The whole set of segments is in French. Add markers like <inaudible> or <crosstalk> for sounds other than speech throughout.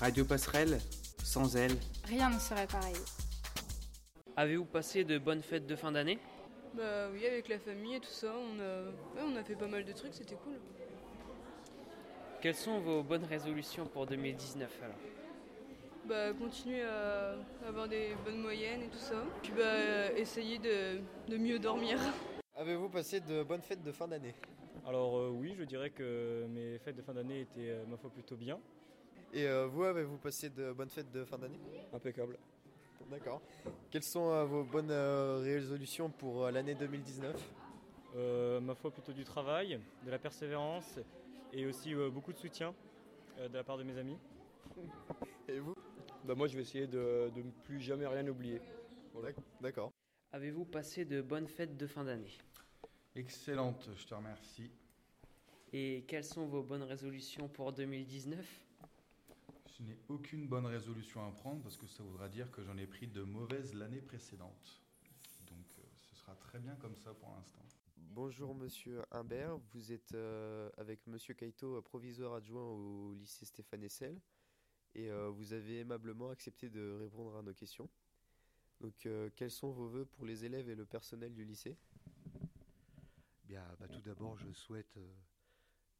Radio Passerelle, sans elle, Rien ne serait pareil. Avez-vous passé de bonnes fêtes de fin d'année? Bah oui, avec la famille et tout ça, on a, ouais, on a fait pas mal de trucs, c'était cool. Quelles sont vos bonnes résolutions pour 2019 alors? Bah continuer à avoir des bonnes moyennes et tout ça. Puis bah essayer de, de mieux dormir. <laughs> Avez-vous passé de bonnes fêtes de fin d'année? Alors euh, oui, je dirais que mes fêtes de fin d'année étaient, euh, ma foi, plutôt bien. Et euh, vous, avez-vous passé de bonnes fêtes de fin d'année? Impeccable. D'accord. Quelles sont euh, vos bonnes euh, résolutions pour euh, l'année 2019 Euh, ma foi, plutôt du travail, de la persévérance et aussi euh, beaucoup de soutien euh, de la part de mes amis. <laughs> Et vous? Bah moi je vais essayer de, ne plus jamais rien oublier. Voilà. D'accord. Avez-vous passé de bonnes fêtes de fin d'année? Excellente, je te remercie. Et quelles sont vos bonnes résolutions pour 2019 Je n'ai aucune bonne résolution à prendre parce que ça voudra dire que j'en ai pris de mauvaises l'année précédente. Donc euh, ce sera très bien comme ça pour l'instant. Bonjour Monsieur Humbert, vous êtes euh, avec Monsieur Kaito, euh, proviseur adjoint au lycée Stéphane Essel, et euh, vous avez aimablement accepté de répondre à nos questions. Donc, euh, quels sont vos voeux pour les élèves et le personnel du lycée? Bien, bah, tout d'abord, je souhaite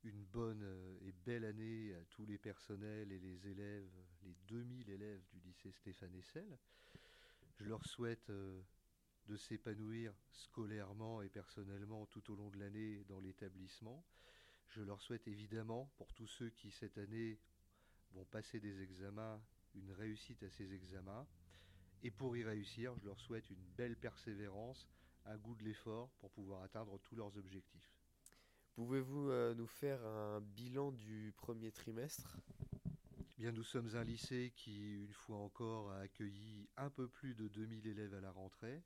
une bonne et belle année à tous les personnels et les élèves, les 2000 élèves du lycée Stéphane Essel. Je leur souhaite euh, de s'épanouir scolairement et personnellement tout au long de l'année dans l'établissement. Je leur souhaite évidemment, pour tous ceux qui cette année vont passer des examens, une réussite à ces examens. Et pour y réussir, je leur souhaite une belle persévérance, un goût de l'effort pour pouvoir atteindre tous leurs objectifs. Pouvez-vous euh, nous faire un bilan du premier trimestre? Bien, nous sommes un lycée qui, une fois encore, a accueilli un peu plus de 2000 élèves à la rentrée,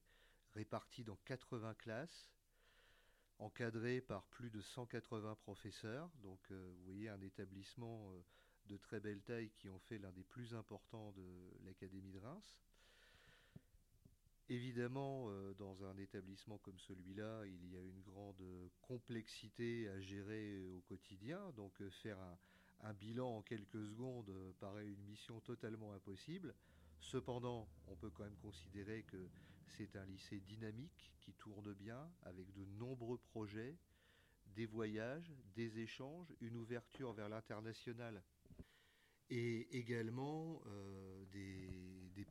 répartis dans 80 classes, encadrés par plus de 180 professeurs. Donc, euh, vous voyez, un établissement euh, de très belle taille qui en fait l'un des plus importants de l'Académie de Reims. Évidemment, euh, dans un établissement comme celui-là, il y a une grande complexité à gérer au quotidien. Donc, euh, faire un, bilan en quelques secondes euh, paraît une mission totalement impossible. Cependant, on peut quand même considérer que c'est un lycée dynamique qui tourne bien, avec de nombreux projets, des voyages, des échanges, une ouverture vers l'international et également euh, des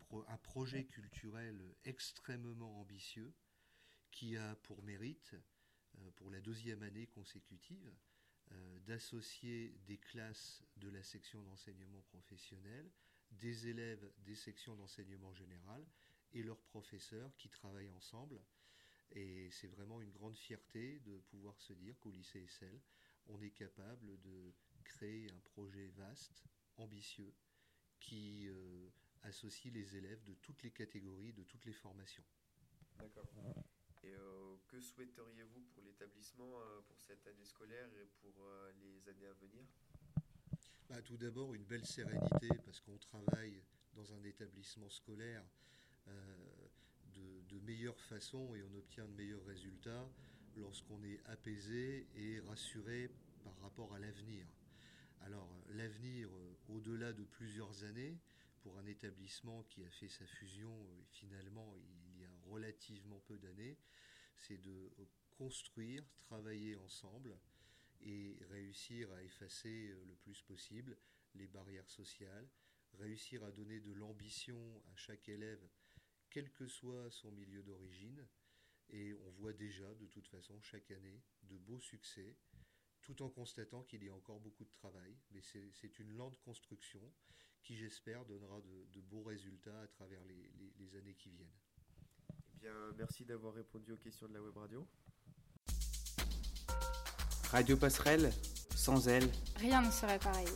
pro- un projet culturel extrêmement ambitieux qui a pour mérite, euh, pour la deuxième année consécutive, euh, d'associer des classes de la section d'enseignement professionnel, des élèves des sections d'enseignement général et leurs professeurs qui travaillent ensemble. Et c'est vraiment une grande fierté de pouvoir se dire qu'au lycée Essel, on est capable de créer un projet vaste, ambitieux, qui euh, associe les élèves de toutes les catégories, de toutes les formations. D'accord. Et euh, que souhaiteriez-vous pour l'établissement euh, pour cette année scolaire et pour euh, les années à venir? Bah, tout d'abord, une belle sérénité, parce qu'on travaille dans un établissement scolaire de, de meilleure façon et on obtient de meilleurs résultats lorsqu'on est apaisé et rassuré par rapport à l'avenir. Alors, l'avenir, au-delà de plusieurs années, pour un établissement qui a fait sa fusion euh, finalement il y a relativement peu d'années, c'est de construire, travailler ensemble et réussir à effacer euh, le plus possible les barrières sociales, réussir à donner de l'ambition à chaque élève, quel que soit son milieu d'origine. Et on voit déjà, de toute façon, chaque année, de beaux succès, tout en constatant qu'il y a encore beaucoup de travail. Mais c'est une lente construction qui, j'espère, donnera de, de beaux résultats à travers les, les- les années qui viennent. Eh bien, merci d'avoir répondu aux questions de la web radio. Radio Passerelle, sans elle, Rien ne serait pareil.